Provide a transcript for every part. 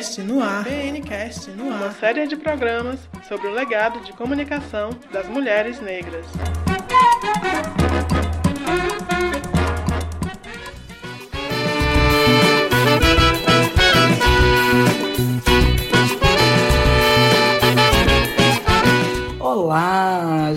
BNcast no ar. BNcast no ar. Uma série de programas sobre o legado de comunicação das mulheres negras. Olá,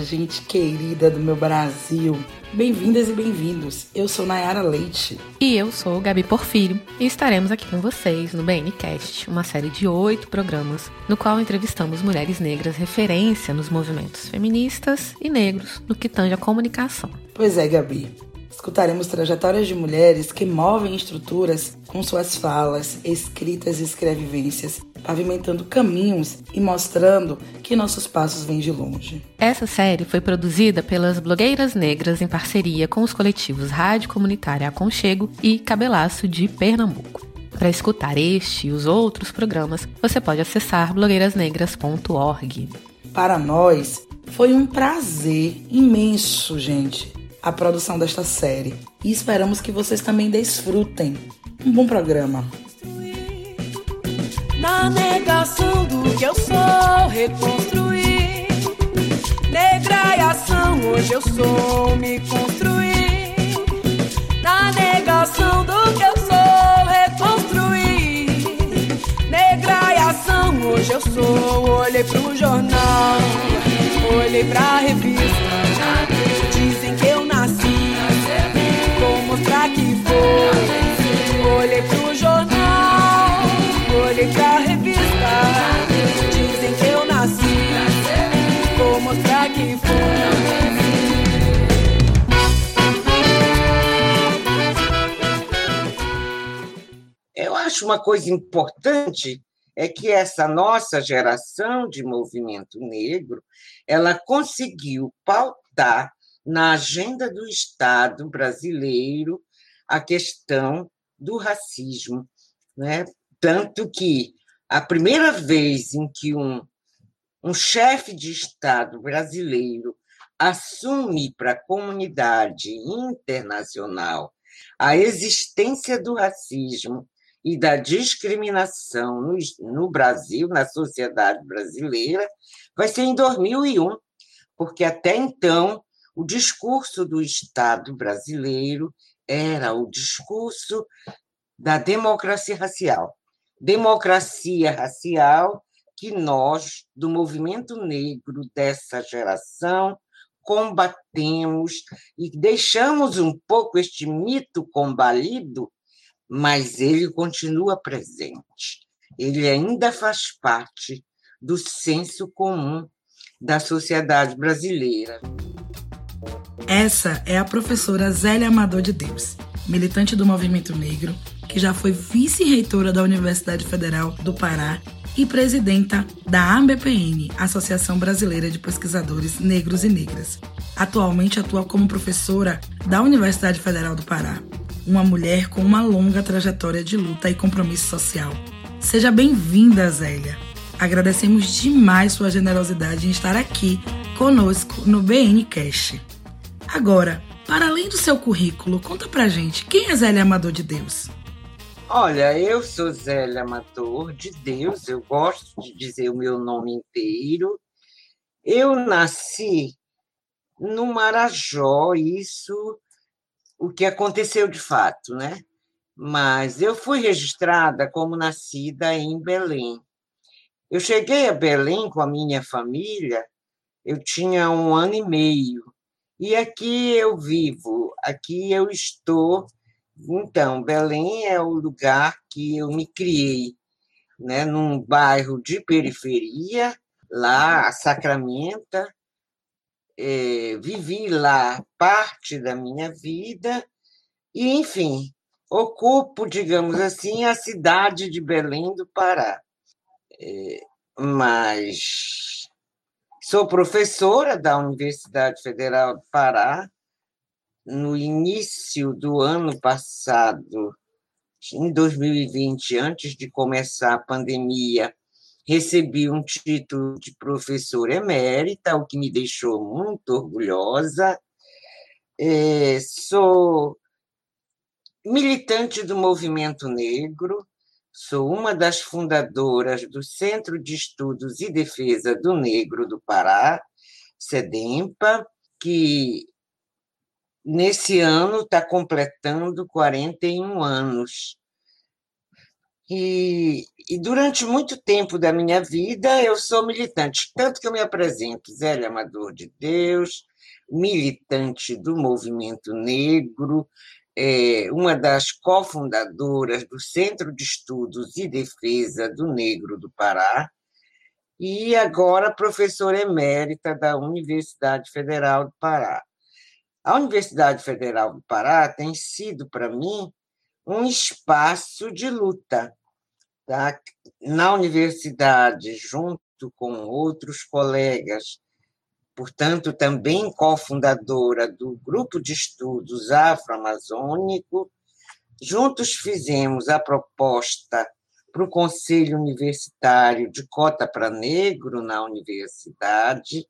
gente querida do meu Brasil. Bem-vindas e bem-vindos. Eu sou Nayara Leite. E eu sou Gabi Porfírio. E estaremos aqui com vocês no BNCast, uma série de oito programas, no qual entrevistamos mulheres negras referência nos movimentos feministas e negros no que tange a comunicação. Pois é, Gabi. Escutaremos trajetórias de mulheres que movem estruturas com suas falas, escritas e escrevivências, pavimentando caminhos e mostrando que nossos passos vêm de longe. Essa série foi produzida pelas blogueiras negras em parceria com os coletivos Rádio Comunitária Aconchego e Cabelaço de Pernambuco. Para escutar este e os outros programas, você pode acessar blogueirasnegras.org. Para nós, foi um prazer imenso, gente a produção desta série e esperamos que vocês também desfrutem. Um bom programa. Na negação do que eu sou, reconstruir. Negra e ação, hoje eu sou, me construir. Na negação do que eu sou, reconstruir. Negra e ação, hoje eu sou. Olhei pro jornal, olhei pra revista. Dizem que eu Olhei pro jornal, olhei pra revista. Dizem que eu nasci. Vou mostrar que vou. Eu acho uma coisa importante é que essa nossa geração de movimento negro, ela conseguiu pautar na agenda do Estado brasileiro a questão do racismo. Né? Tanto que a primeira vez em que um, um chefe de Estado brasileiro assume para a comunidade internacional a existência do racismo e da discriminação no, no Brasil, na sociedade brasileira, vai ser em 2001, porque até então o discurso do Estado brasileiro era o discurso da democracia racial. Democracia racial que nós, do movimento negro dessa geração, combatemos e deixamos um pouco este mito combalido, mas ele continua presente. Ele ainda faz parte do senso comum da sociedade brasileira. Essa é a professora Zélia Amador de Deus, militante do movimento negro, que já foi vice-reitora da Universidade Federal do Pará e presidenta da ABPN, Associação Brasileira de Pesquisadores Negros e Negras. Atualmente atua como professora da Universidade Federal do Pará, uma mulher com uma longa trajetória de luta e compromisso social. Seja bem-vinda, Zélia. Agradecemos demais sua generosidade em estar aqui conosco no BN Cash. Agora, para além do seu currículo, conta pra gente, quem é Zélia Amador de Deus? Olha, eu sou Zélia Amador de Deus, eu gosto de dizer o meu nome inteiro. Eu nasci no Marajó, isso o que aconteceu de fato, né? Mas eu fui registrada como nascida em Belém. Eu cheguei a Belém com a minha família, eu tinha um ano e meio. E aqui eu vivo, aqui eu estou. Então, Belém é o lugar que eu me criei, né, num bairro de periferia, lá, a Sacramenta. É, vivi lá parte da minha vida e, enfim, ocupo, digamos assim, a cidade de Belém do Pará. Mas Sou professora da Universidade Federal do Pará. No início do ano passado, em 2020, antes de começar a pandemia, recebi um título de professora emérita, o que me deixou muito orgulhosa. É, sou militante do movimento negro, sou uma das fundadoras do Centro de Estudos e Defesa do Negro do Pará, SEDEMPA, que nesse ano está completando 41 anos. E, e, durante muito tempo da minha vida eu sou militante, tanto que eu me apresento Zélia Amador de Deus, militante do movimento negro, é, uma das cofundadoras do Centro de Estudos e Defesa do Negro do Pará, e agora professora emérita da Universidade Federal do Pará. A Universidade Federal do Pará tem sido, para mim, um espaço de luta. Tá? Na universidade, junto com outros colegas, portanto, também cofundadora do Grupo de Estudos Afro-Amazônico, juntos fizemos a proposta para o Conselho Universitário de cota para negro na universidade.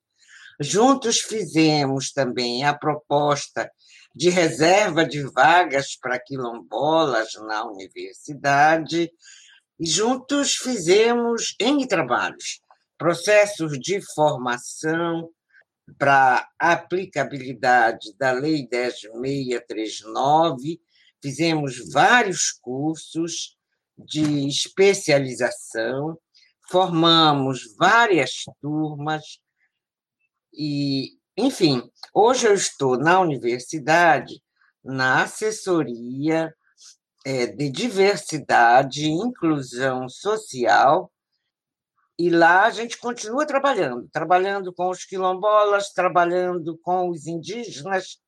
Juntos fizemos também a proposta de reserva de vagas para quilombolas na universidade, e juntos fizemos N trabalhos, processos de formação para aplicabilidade da Lei 10639, fizemos vários cursos de especialização, formamos várias turmas e enfim, hoje eu estou na universidade, na assessoria é, de diversidade e inclusão social, e lá a gente continua trabalhando, trabalhando com os quilombolas, trabalhando com os indígenas,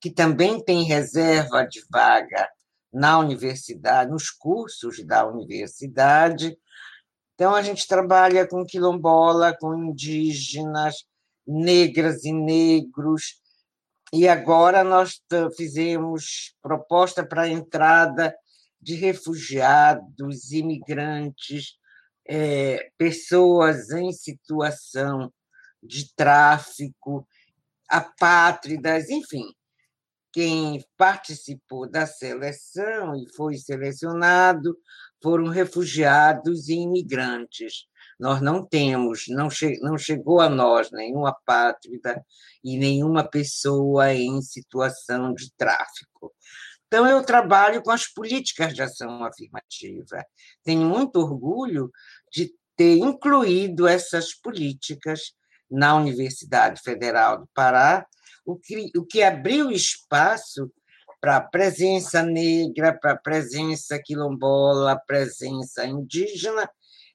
que também têm reserva de vaga na universidade, nos cursos da universidade. Então, a gente trabalha com quilombola, com indígenas, negras e negros. E agora nós fizemos proposta para a entrada de refugiados, imigrantes, é, pessoas em situação de tráfico, apátridas, enfim. Quem participou da seleção e foi selecionado foram refugiados e imigrantes. Nós não temos, não, che não chegou a nós nenhuma pátrida e nenhuma pessoa em situação de tráfico. Então, eu trabalho com as políticas de ação afirmativa. Tenho muito orgulho de ter incluído essas políticas na Universidade Federal do Pará, o que, o que abriu espaço para a presença negra, para a presença quilombola, presença indígena,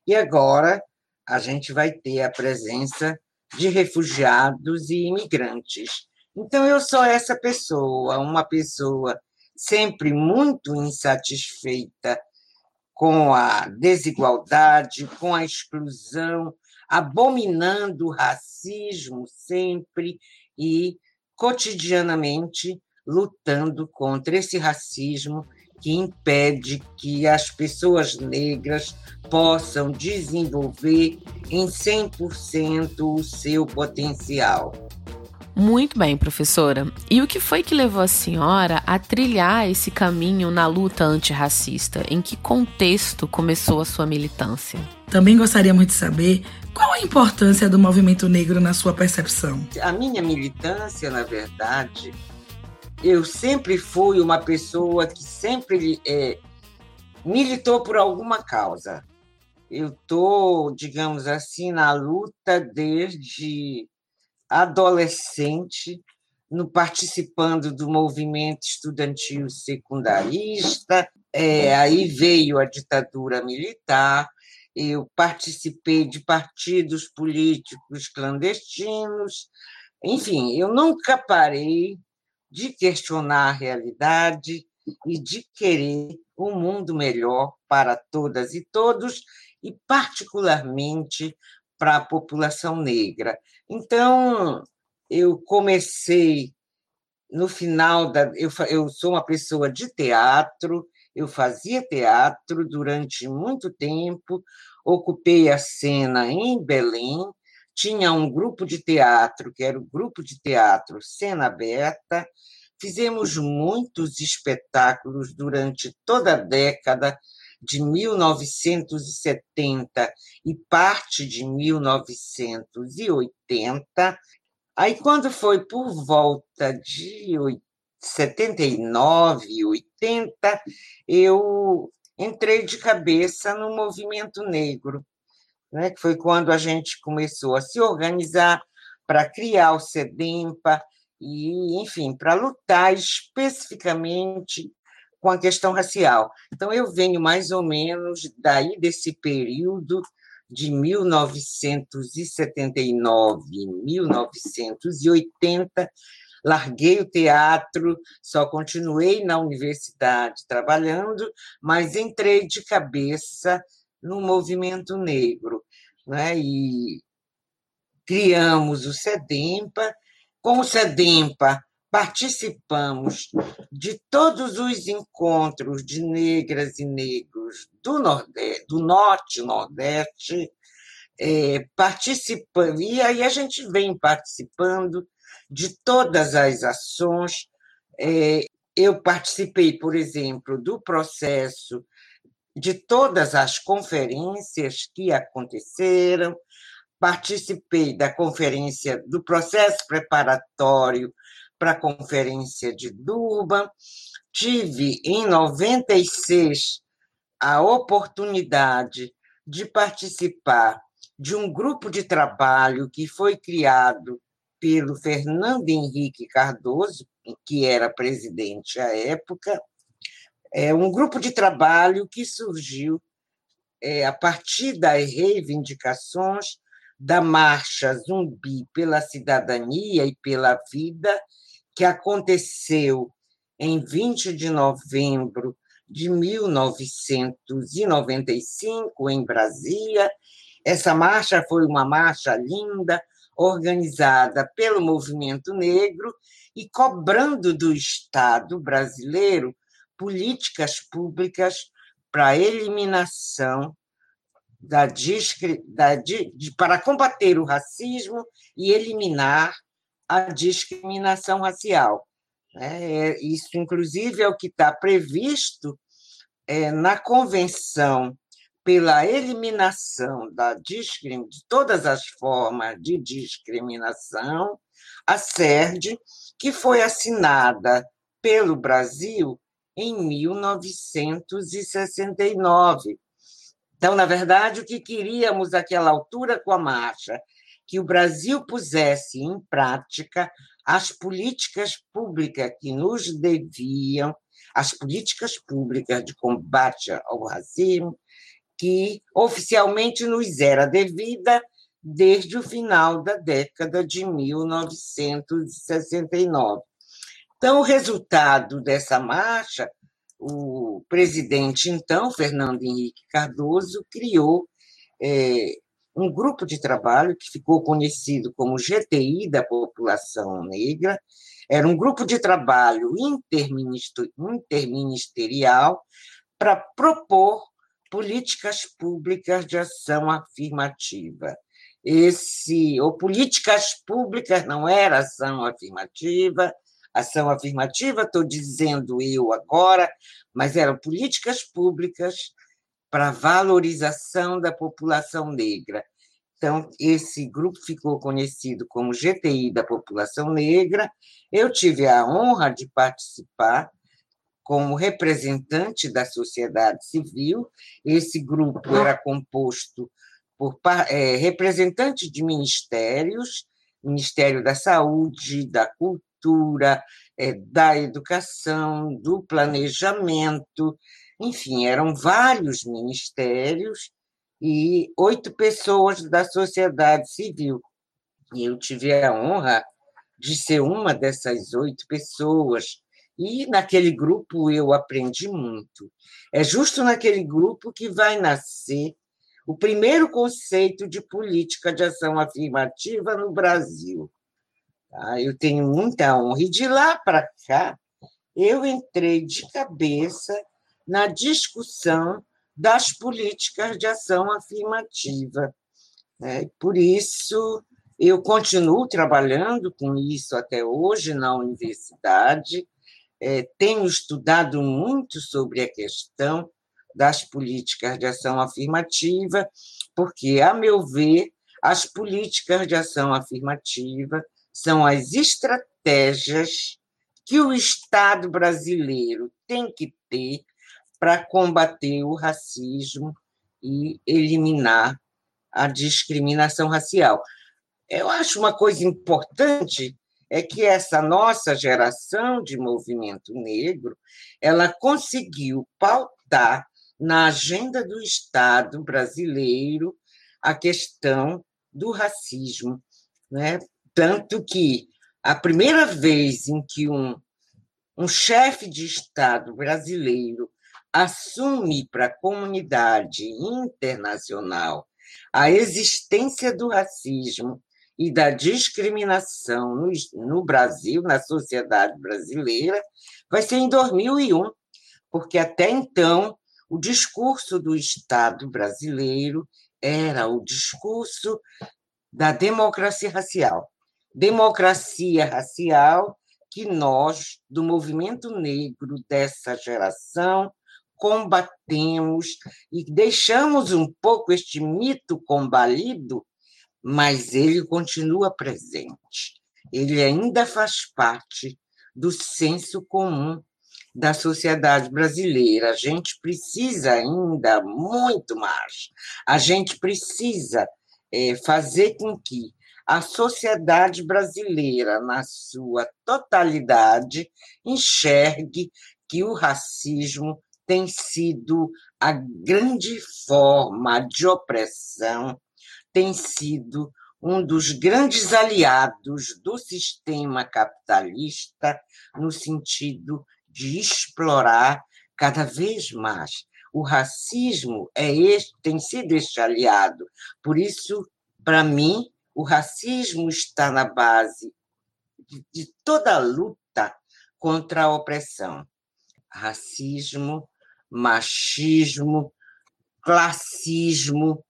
e agora a gente vai ter a presença de refugiados e imigrantes. Então, eu sou essa pessoa, uma pessoa sempre muito insatisfeita com a desigualdade, com a exclusão, abominando o racismo sempre e cotidianamente lutando contra esse racismo que impede que as pessoas negras possam desenvolver em 100% o seu potencial. Muito bem, professora. E o que foi que levou a senhora a trilhar esse caminho na luta antirracista? Em que contexto começou a sua militância? Também gostaríamos de saber qual a importância do movimento negro na sua percepção. A minha militância, na verdade, eu sempre fui uma pessoa que sempre é, militou por alguma causa. Eu estou, digamos assim, na luta desde adolescente, no participando do movimento estudantil secundarista. É, aí veio a ditadura militar. Eu participei de partidos políticos clandestinos. Enfim, eu nunca parei de questionar a realidade e de querer um mundo melhor para todas e todos, e particularmente para a população negra. Então, eu comecei no final da. Eu, eu sou uma pessoa de teatro, eu fazia teatro durante muito tempo, ocupei a cena em Belém, tinha um grupo de teatro, que era o grupo de teatro Cena Aberta, fizemos muitos espetáculos durante toda a década de 1970 e parte de 1980. Aí, quando foi por volta de 79, 80, eu entrei de cabeça no movimento negro, né, que foi quando a gente começou a se organizar para criar o SEDEMPA e, enfim, para lutar especificamente com a questão racial. Então, eu venho mais ou menos daí desse período de 1979, 1980, larguei o teatro, só continuei na universidade trabalhando, mas entrei de cabeça no movimento negro, né? E criamos o SEDEMPA. Com o SEDEMPA, participamos de todos os encontros de negras e negros do, Nordeste, do Norte e Nordeste, é, participando, e aí a gente vem participando de todas as ações. É, eu participei, por exemplo, do processo de todas as conferências que aconteceram, participei da conferência do processo preparatório para a conferência de Durban, tive em 96 a oportunidade de participar de um grupo de trabalho que foi criado pelo Fernando Henrique Cardoso, que era presidente à época, é um grupo de trabalho que surgiu é, a partir das reivindicações da Marcha Zumbi pela Cidadania e pela Vida, que aconteceu em 20 de novembro de 1995, em Brasília. Essa marcha foi uma marcha linda, organizada pelo movimento negro e cobrando do Estado brasileiro políticas públicas para eliminação da, da de, para combater o racismo e eliminar a discriminação racial. É, isso, inclusive, é o que está previsto é, na Convenção pela eliminação da de todas as formas de discriminação, a CERD, que foi assinada pelo Brasil em 1969. Então, na verdade, o que queríamos naquela altura com a marcha? Que o Brasil pusesse em prática as políticas públicas que nos deviam, as políticas públicas de combate ao racismo, que oficialmente nos era devida desde o final da década de 1969. Então, o resultado dessa marcha, o presidente, então, Fernando Henrique Cardoso, criou é, um grupo de trabalho que ficou conhecido como GTI da População Negra. Era um grupo de trabalho interministerial para propor políticas públicas de ação afirmativa. Esse, ou políticas públicas não era ação afirmativa, ação afirmativa, estou dizendo eu agora, mas eram políticas públicas para valorização da população negra. Então, esse grupo ficou conhecido como GTI da População Negra. Eu tive a honra de participar como representante da sociedade civil. Esse grupo era composto por é, representantes de ministérios, Ministério da Saúde, da Cultura, é, da Educação, do Planejamento, enfim, eram vários ministérios e oito pessoas da sociedade civil. E eu tive a honra de ser uma dessas oito pessoas e naquele grupo eu aprendi muito. É justo naquele grupo que vai nascer o primeiro conceito de política de ação afirmativa no Brasil. Tá? Eu tenho muita honra. E de lá para cá, eu entrei de cabeça na discussão das políticas de ação afirmativa. Né? Por isso, eu continuo trabalhando com isso até hoje na universidade é, tenho estudado muito sobre a questão das políticas de ação afirmativa, porque, a meu ver, as políticas de ação afirmativa são as estratégias que o Estado brasileiro tem que ter para combater o racismo e eliminar a discriminação racial. Eu acho uma coisa importante é que essa nossa geração de movimento negro, ela conseguiu pautar na agenda do Estado brasileiro a questão do racismo, né? Tanto que a primeira vez em que um, um chefe de Estado brasileiro assume para a comunidade internacional a existência do racismo e da discriminação no, no Brasil, na sociedade brasileira, vai ser em 2001, porque até então o discurso do Estado brasileiro era o discurso da democracia racial. Democracia racial que nós, do movimento negro dessa geração, combatemos e deixamos um pouco este mito combalido, mas ele continua presente. Ele ainda faz parte do senso comum da sociedade brasileira. A gente precisa ainda muito mais. A gente precisa é, fazer com que a sociedade brasileira, na sua totalidade, enxergue que o racismo tem sido a grande forma de opressão, tem sido um dos grandes aliados do sistema capitalista no sentido de explorar cada vez mais. O racismo é este, tem sido este aliado. Por isso, para mim, o racismo está na base de, de toda a luta contra a opressão. Racismo, machismo, classismo.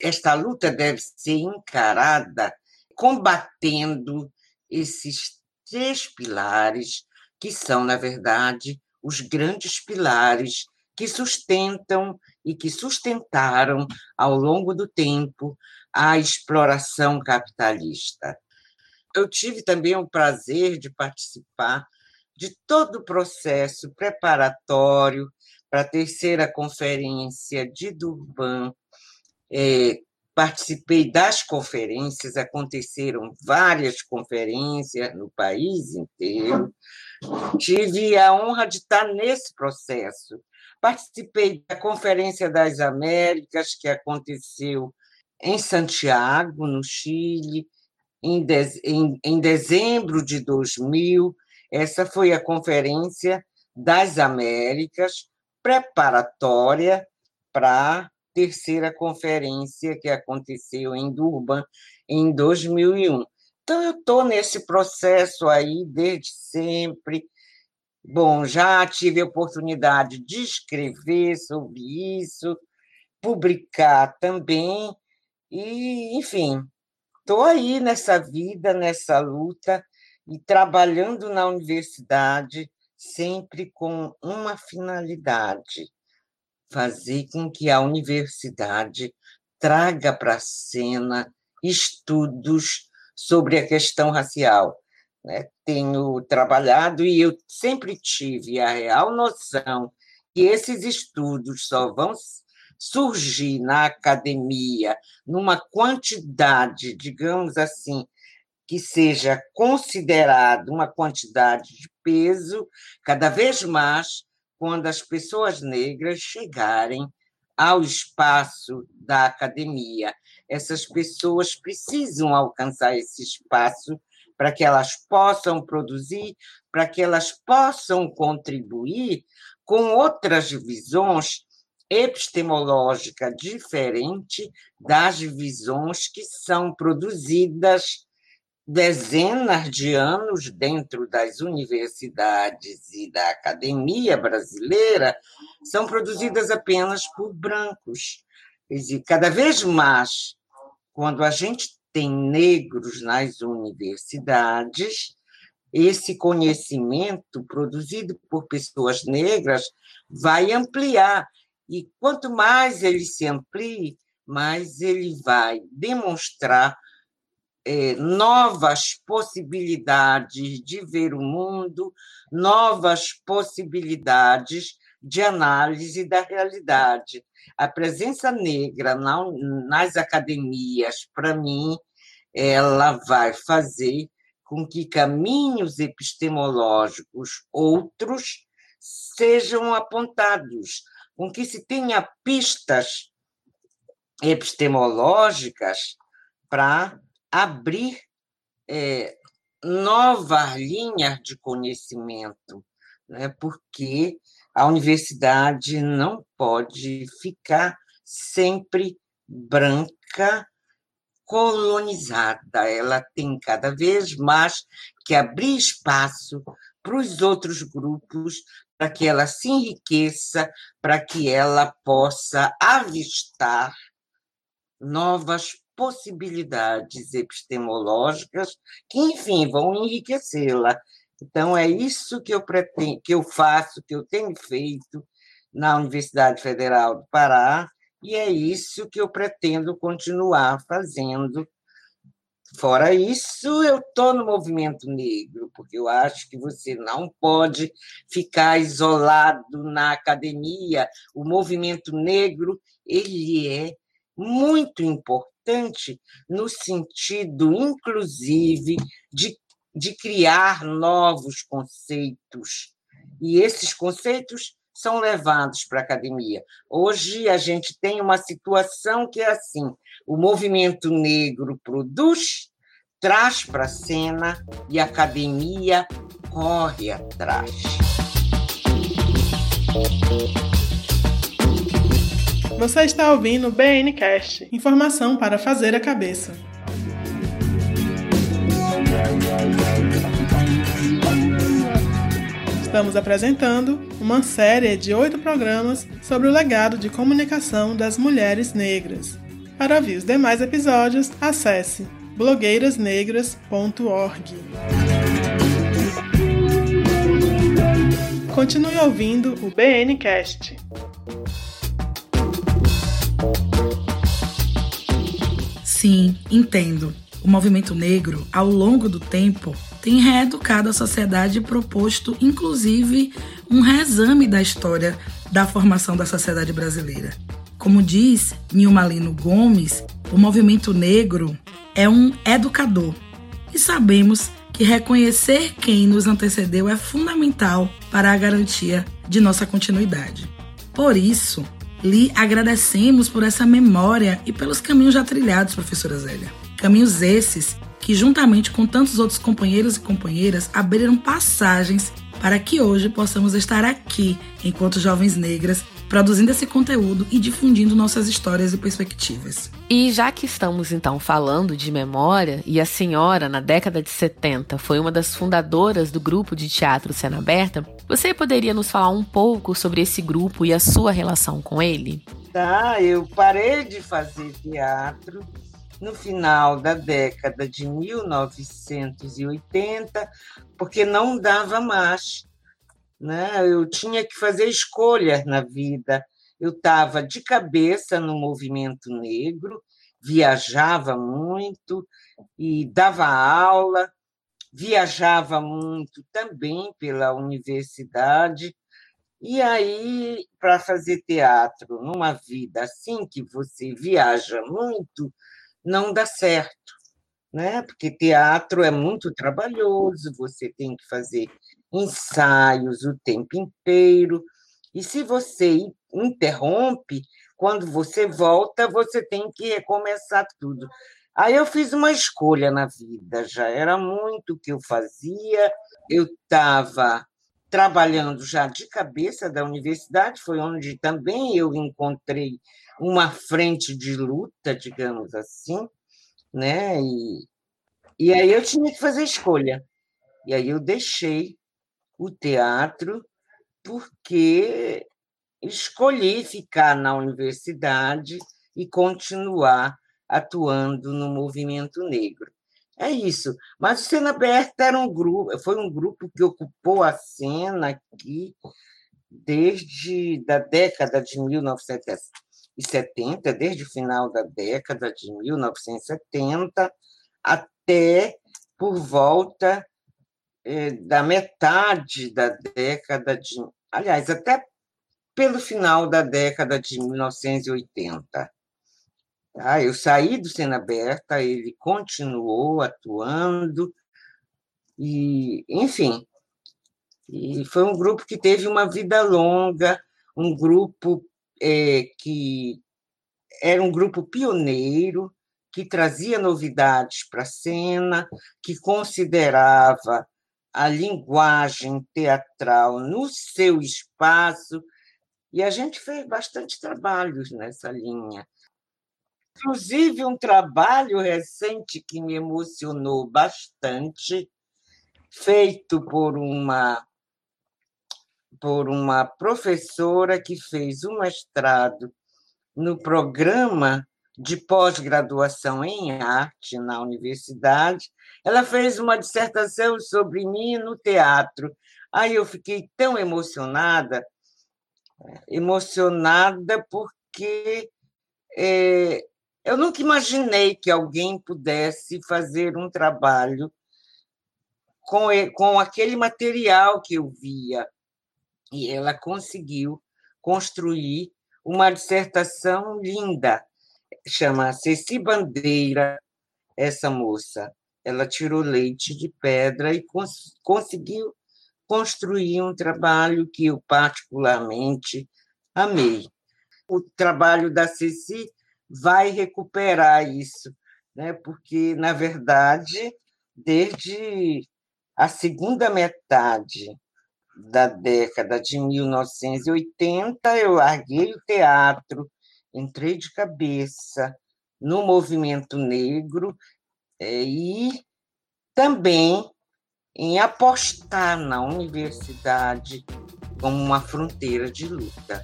Esta luta deve ser encarada combatendo esses três pilares que são, na verdade, os grandes pilares que sustentam e que sustentaram ao longo do tempo a exploração capitalista. Eu tive também o prazer de participar de todo o processo preparatório para a terceira conferência de Durban. É, participei das conferências, aconteceram várias conferências no país inteiro, Tive a honra de estar nesse processo. Participei da Conferência das Américas, que aconteceu em Santiago, no Chile, em, de, em, em dezembro de 2000. Essa foi a Conferência das Américas, preparatória para a terceira conferência que aconteceu em Durban em 2001. Então, eu estou nesse processo aí desde sempre. Bom, já tive a oportunidade de escrever sobre isso, publicar também, e, enfim, estou aí nessa vida, nessa luta, e trabalhando na universidade, sempre com uma finalidade: fazer com que a universidade traga para a cena estudos sobre a questão racial. Né? Tenho trabalhado e eu sempre tive a real noção que esses estudos só vão surgir na academia numa quantidade, digamos assim, que seja considerado uma quantidade de peso cada vez mais quando as pessoas negras chegarem ao espaço da academia. Essas pessoas precisam alcançar esse espaço para que elas possam produzir, para que elas possam contribuir com outras visões epistemológicas diferentes das visões que são produzidas dezenas de anos dentro das universidades e da academia brasileira, são produzidas apenas por brancos. Dizer, cada vez mais quando a gente tem negros nas universidades, esse conhecimento produzido por pessoas negras vai ampliar E quanto mais ele se amplie, mais ele vai demonstrar é, novas possibilidades de ver o mundo, novas possibilidades de análise da realidade. A presença negra nas academias, para mim, ela vai fazer com que caminhos epistemológicos outros sejam apontados, com que se tenha pistas epistemológicas para abrir é, novas linhas de conhecimento, né? porque a universidade não pode ficar sempre branca, colonizada. Ela tem cada vez mais que abrir espaço para os outros grupos, para que ela se enriqueça, para que ela possa avistar novas possibilidades epistemológicas que, enfim, vão enriquecê-la. Então, é isso que eu pretendo, que eu faço, que eu tenho feito na Universidade Federal do Pará, e é isso que eu pretendo continuar fazendo. Fora isso, eu estou no movimento negro, porque eu acho que você não pode ficar isolado na academia. O movimento negro ele é muito importante no sentido, inclusive, de, de criar novos conceitos. E esses conceitos são levados para a academia. Hoje a gente tem uma situação que é assim: o movimento negro produz, traz para a cena e a academia corre atrás. Você está ouvindo o BNcast, informação para fazer a cabeça. Estamos apresentando uma série de oito programas sobre o legado de comunicação das mulheres negras. Para ouvir os demais episódios, acesse blogueirasnegras.org. Continue ouvindo o BNcast. Sim, entendo. O movimento negro, ao longo do tempo, tem reeducado a sociedade e proposto, inclusive, um reexame da história da formação da sociedade brasileira. Como diz Nilma Lino Gomes, o movimento negro é um educador. E sabemos que reconhecer quem nos antecedeu é fundamental para a garantia de nossa continuidade. Por isso, lhe agradecemos por essa memória e pelos caminhos já trilhados, professora Zélia. Caminhos esses que, juntamente com tantos outros companheiros e companheiras, abriram passagens para que hoje possamos estar aqui, enquanto jovens negras, produzindo esse conteúdo e difundindo nossas histórias e perspectivas. E já que estamos então falando de memória, e a senhora, na década de 70, foi uma das fundadoras do grupo de teatro Cena Aberta, você poderia nos falar um pouco sobre esse grupo e a sua relação com ele? Tá, eu parei de fazer teatro no final da década de 1980, porque não dava mais. Né? Eu tinha que fazer escolhas na vida. Eu estava de cabeça no movimento negro, viajava muito e dava aula, viajava muito também pela universidade. E aí, para fazer teatro numa vida assim que você viaja muito, não dá certo, né? Porque teatro é muito trabalhoso, você tem que fazer ensaios o tempo inteiro, e se você interrompe, quando você volta, você tem que recomeçar tudo. Aí eu fiz uma escolha na vida, já era muito o que eu fazia, eu estava trabalhando já de cabeça da universidade, foi onde também eu encontrei uma frente de luta, digamos assim, né? E, e aí eu tinha que fazer escolha. E aí eu deixei o teatro porque escolhi ficar na universidade e continuar atuando no movimento negro. É isso. Mas o Cena Aberta era um grupo, foi um grupo que ocupou a cena aqui desde da década de 1970, desde o final da década de 1970 até por volta eh, da metade da década de, aliás, até pelo final da década de 1980. Tá? Eu saí do Cena Aberta, ele continuou atuando, e, enfim, e foi um grupo que teve uma vida longa, um grupo é, que era um grupo pioneiro, que trazia novidades para a cena, que considerava a linguagem teatral no seu espaço, e a gente fez bastante trabalhos nessa linha. Inclusive, um trabalho recente que me emocionou bastante, feito por uma por uma professora que fez um mestrado no programa de pós-graduação em arte na universidade. Ela fez uma dissertação sobre mim no teatro. Aí eu fiquei tão emocionada, emocionada porque é, eu nunca imaginei que alguém pudesse fazer um trabalho com, com aquele material que eu via. E ela conseguiu construir uma dissertação linda. Chama Ceci Bandeira, essa moça. Ela tirou leite de pedra e cons conseguiu construir um trabalho que eu particularmente amei. O trabalho da Ceci vai recuperar isso, né? porque, na verdade, desde a segunda metade da década de 1980, eu larguei o teatro, entrei de cabeça no movimento negro é, e também em apostar na universidade como uma fronteira de luta.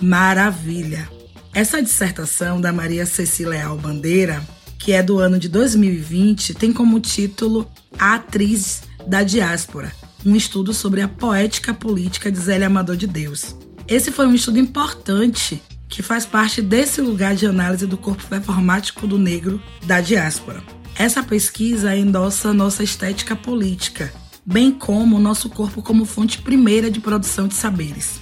Maravilha! Essa dissertação da Maria Cecília Leal Bandeira, que é do ano de 2020, tem como título A Atriz da Diáspora, um estudo sobre a poética política de Zélia Amador de Deus. Esse foi um estudo importante que faz parte desse lugar de análise do corpo performático do negro da diáspora. Essa pesquisa endossa nossa estética política, bem como nosso corpo como fonte primeira de produção de saberes.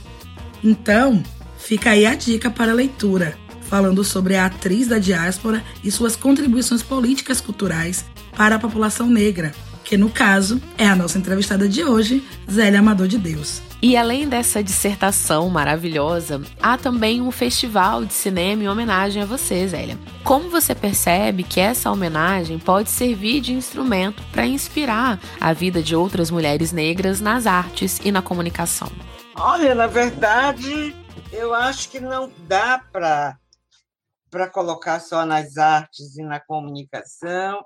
Então, Fica aí a dica para a leitura, falando sobre a atriz da diáspora e suas contribuições políticas culturais para a população negra, que no caso é a nossa entrevistada de hoje, Zélia Amador de Deus. E além dessa dissertação maravilhosa, há também um festival de cinema em homenagem a você, Zélia. Como você percebe que essa homenagem pode servir de instrumento para inspirar a vida de outras mulheres negras nas artes e na comunicação? Olha, na verdade, eu acho que não dá para para colocar só nas artes e na comunicação.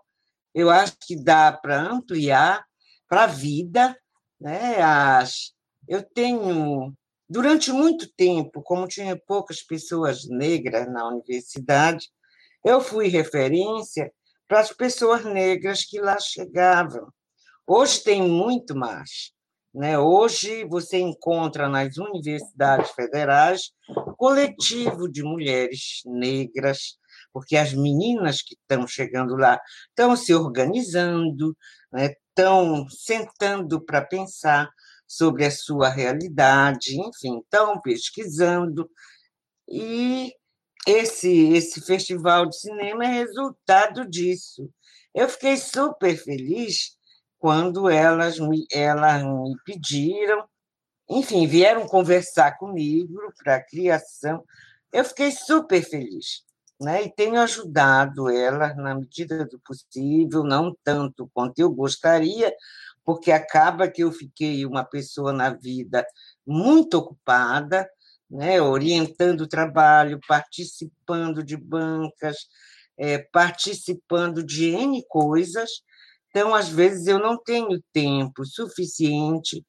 Eu acho que dá para ampliar para a vida, né? As, eu tenho durante muito tempo, como tinha poucas pessoas negras na universidade, eu fui referência para as pessoas negras que lá chegavam. Hoje tem muito mais. Né? Hoje você encontra nas universidades federais coletivo de mulheres negras, porque as meninas que estão chegando lá estão se organizando, né? estão sentando para pensar sobre a sua realidade, enfim, estão pesquisando. E esse, esse festival de cinema é resultado disso. Eu fiquei super feliz quando elas me, elas me pediram, enfim, vieram conversar comigo para a criação. Eu fiquei super feliz. Né? E tenho ajudado elas na medida do possível, não tanto quanto eu gostaria, porque acaba que eu fiquei uma pessoa na vida muito ocupada, né? orientando o trabalho, participando de bancas, é, participando de N coisas, então, às vezes, eu não tenho tempo suficiente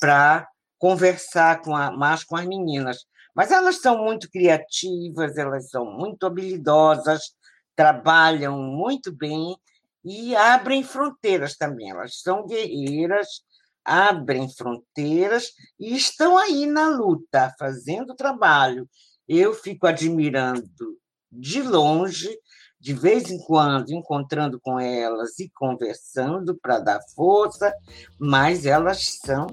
para conversar com a, mais com as meninas. Mas elas são muito criativas, elas são muito habilidosas, trabalham muito bem e abrem fronteiras também. Elas são guerreiras, abrem fronteiras e estão aí na luta, fazendo trabalho. Eu fico admirando de longe, de vez em quando encontrando com elas e conversando para dar força, mas elas são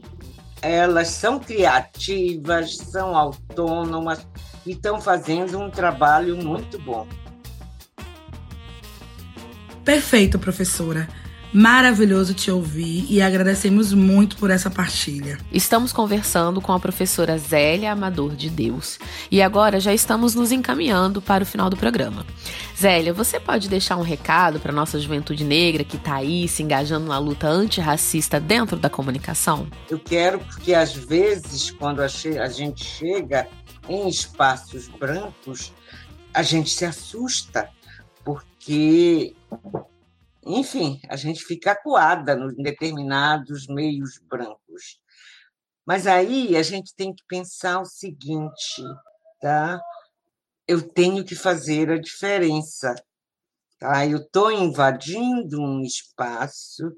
elas são criativas, são autônomas e estão fazendo um trabalho muito bom. Perfeito, professora. Maravilhoso te ouvir e agradecemos muito por essa partilha. Estamos conversando com a professora Zélia Amador de Deus e agora já estamos nos encaminhando para o final do programa. Zélia, você pode deixar um recado para nossa juventude negra que está aí se engajando na luta antirracista dentro da comunicação? Eu quero porque às vezes quando a gente chega em espaços brancos, a gente se assusta porque enfim, a gente fica acuada em determinados meios brancos. Mas aí a gente tem que pensar o seguinte, tá? Eu tenho que fazer a diferença, tá? Eu estou invadindo um espaço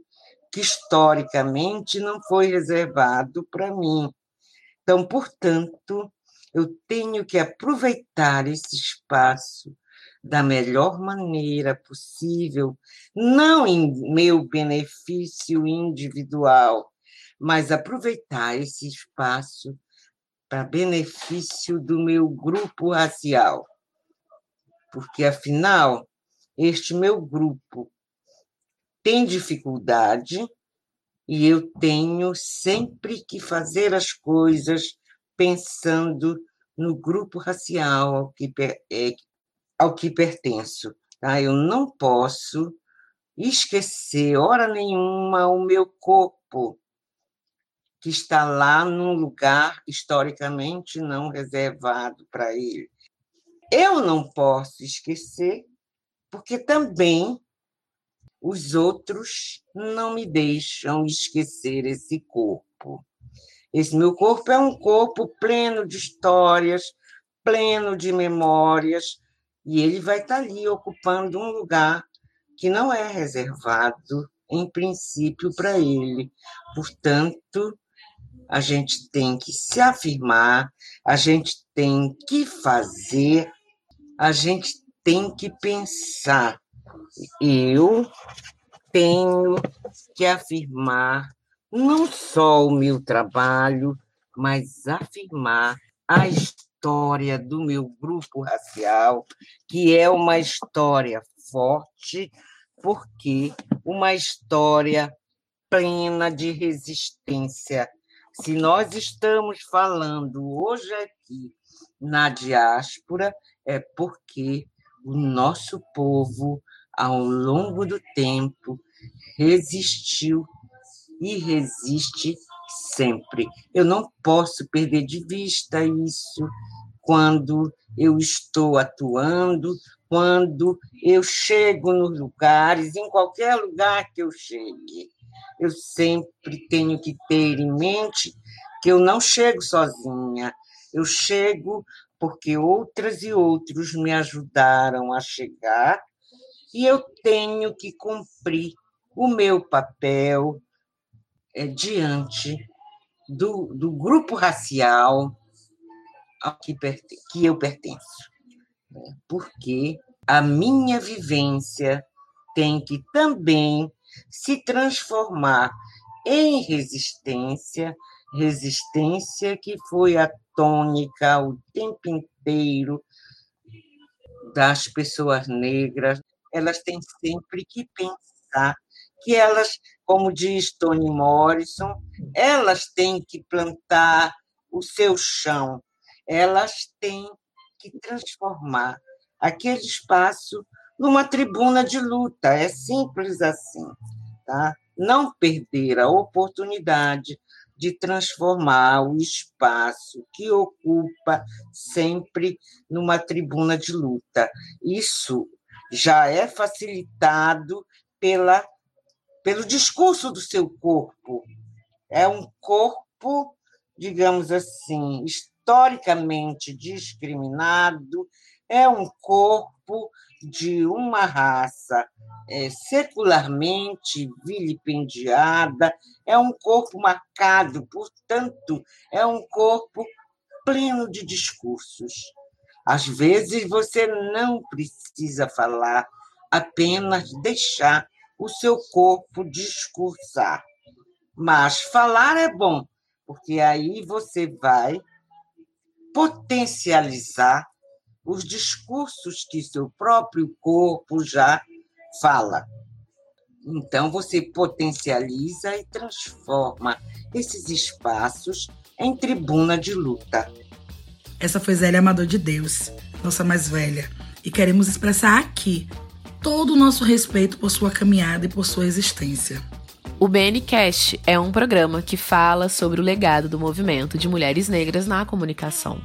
que historicamente não foi reservado para mim. Então, portanto, eu tenho que aproveitar esse espaço da melhor maneira possível, não em meu benefício individual, mas aproveitar esse espaço para benefício do meu grupo racial. Porque, afinal, este meu grupo tem dificuldade e eu tenho sempre que fazer as coisas pensando no grupo racial que, é, ao que pertenço. Tá? Eu não posso esquecer, hora nenhuma, o meu corpo, que está lá num lugar historicamente não reservado para ele. Eu não posso esquecer, porque também os outros não me deixam esquecer esse corpo. Esse meu corpo é um corpo pleno de histórias, pleno de memórias, e ele vai estar ali ocupando um lugar que não é reservado, em princípio, para ele. Portanto, a gente tem que se afirmar, a gente tem que fazer, a gente tem que pensar. Eu tenho que afirmar não só o meu trabalho, mas afirmar a história do meu grupo racial, que é uma história forte, porque uma história plena de resistência. Se nós estamos falando hoje aqui na diáspora, é porque o nosso povo, ao longo do tempo, resistiu e resiste sempre. Eu não posso perder de vista isso quando eu estou atuando, quando eu chego nos lugares, em qualquer lugar que eu chegue. Eu sempre tenho que ter em mente que eu não chego sozinha, eu chego porque outras e outros me ajudaram a chegar e eu tenho que cumprir o meu papel é, diante do, do grupo racial ao que, que eu pertenço. Né? Porque a minha vivência tem que também se transformar em resistência, resistência que foi a tônica o tempo inteiro das pessoas negras. Elas têm sempre que pensar que elas, como diz Toni Morrison, elas têm que plantar o seu chão, elas têm que transformar aquele espaço numa tribuna de luta. É simples assim, tá? Não perder a oportunidade de transformar o espaço que ocupa sempre numa tribuna de luta. Isso já é facilitado pela, pelo discurso do seu corpo. É um corpo, digamos assim, historicamente discriminado, é um corpo de uma raça é, secularmente vilipendiada, é um corpo marcado, portanto, é um corpo pleno de discursos. Às vezes você não precisa falar, apenas deixar o seu corpo discursar. Mas falar é bom, porque aí você vai potencializar os discursos que seu próprio corpo já fala. Então, você potencializa e transforma esses espaços em tribuna de luta. Essa foi Zélia Amador de Deus, nossa mais velha, e queremos expressar aqui todo o nosso respeito por sua caminhada e por sua existência. O BNCast é um programa que fala sobre o legado do movimento de mulheres negras na comunicação.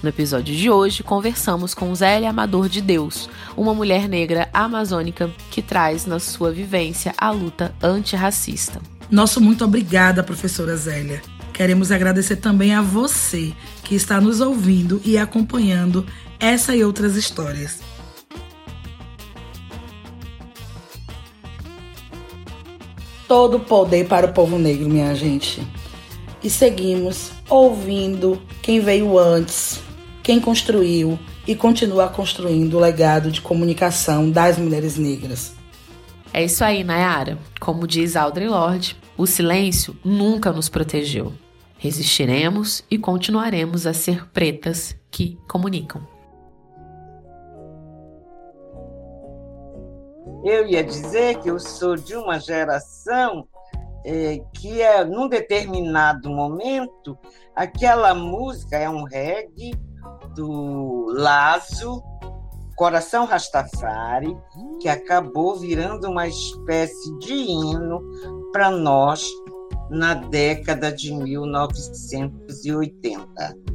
No episódio de hoje, conversamos com Zélia Amador de Deus, uma mulher negra amazônica que traz na sua vivência a luta antirracista. Nosso muito obrigada, professora Zélia. Queremos agradecer também a você que está nos ouvindo e acompanhando essa e outras histórias. Todo poder para o povo negro, minha gente. E seguimos ouvindo quem veio antes, quem construiu e continua construindo o legado de comunicação das mulheres negras. É isso aí, Nayara. Como diz Audre Lorde, o silêncio nunca nos protegeu. Resistiremos e continuaremos a ser pretas que comunicam. Eu ia dizer que eu sou de uma geração é, que é, num determinado momento, aquela música é um reggae do Lazo, Coração Rastafari, que acabou virando uma espécie de hino para nós na década de 1980.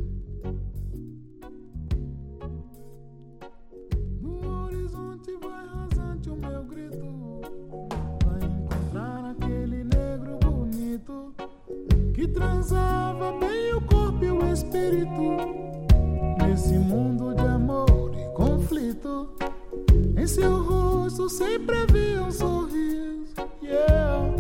Transava bem o corpo e o espírito Nesse mundo de amor e conflito, em seu rosto sempre havia um sorriso. Yeah.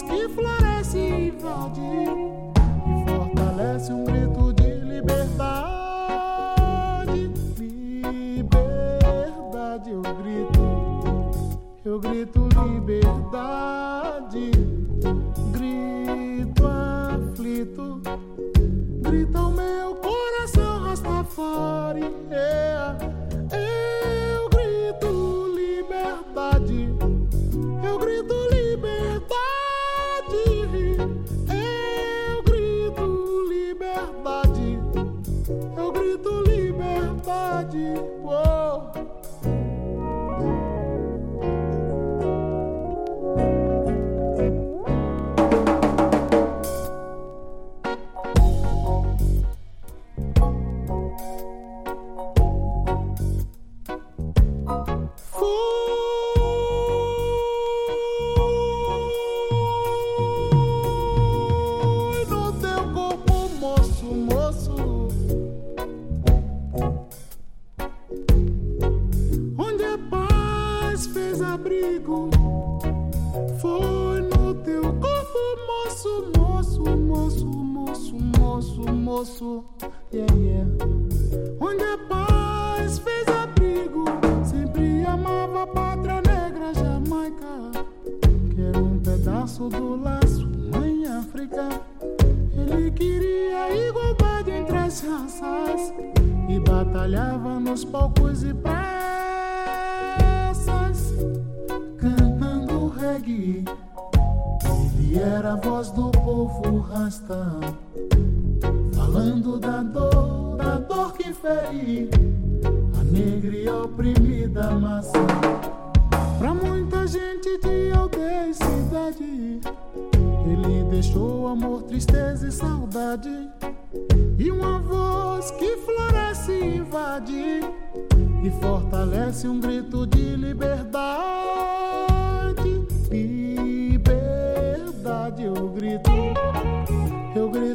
Que floresce e invade, e fortalece um grito moço, yeah, yeah. Onde a paz fez abrigo, sempre amava a pátria negra Jamaica. Quero um pedaço do laço, mãe África. Ele queria igualdade entre as raças e batalhava nos palcos e praças, cantando reggae. Ele era a voz do povo rasta, falando da dor, da dor que fere a negra e oprimida massa. Pra muita gente de aldeia e cidade, ele deixou amor, tristeza e saudade. E uma voz que floresce e invade e fortalece um grito de liberdade. Liberdade, eu grito, eu grito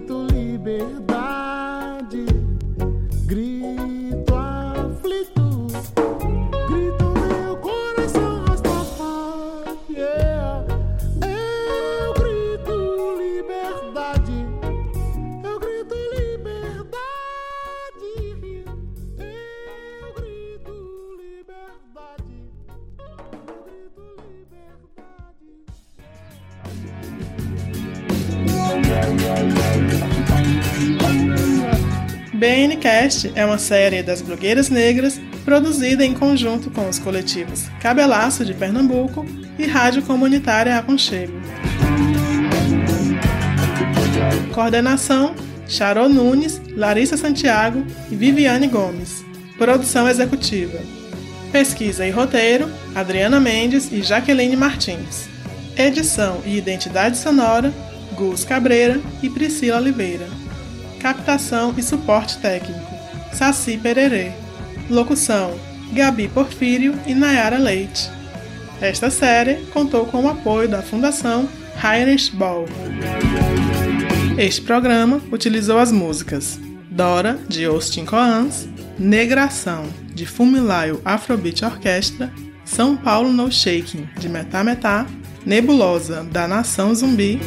BNcast é uma série das blogueiras negras produzida em conjunto com os coletivos Cabelaço de Pernambuco e Rádio Comunitária Aconchego. Coordenação: Charô Nunes, Larissa Santiago e Viviane Gomes. Produção executiva: Pesquisa e roteiro: Adriana Mendes e Jaqueline Martins. Edição e identidade sonora: Gus Cabreira e Priscila Oliveira. Captação e suporte técnico: Saci Pererê. Locução: Gabi Porfírio e Nayara Leite. Esta série contou com o apoio da Fundação Heinrich Ball. Este programa utilizou as músicas Dora, de Austin Coans, Negração, de Fumilayo Afrobeat Orquestra, São Paulo No Shaking, de Metá Metá, Nebulosa, da Nação Zumbi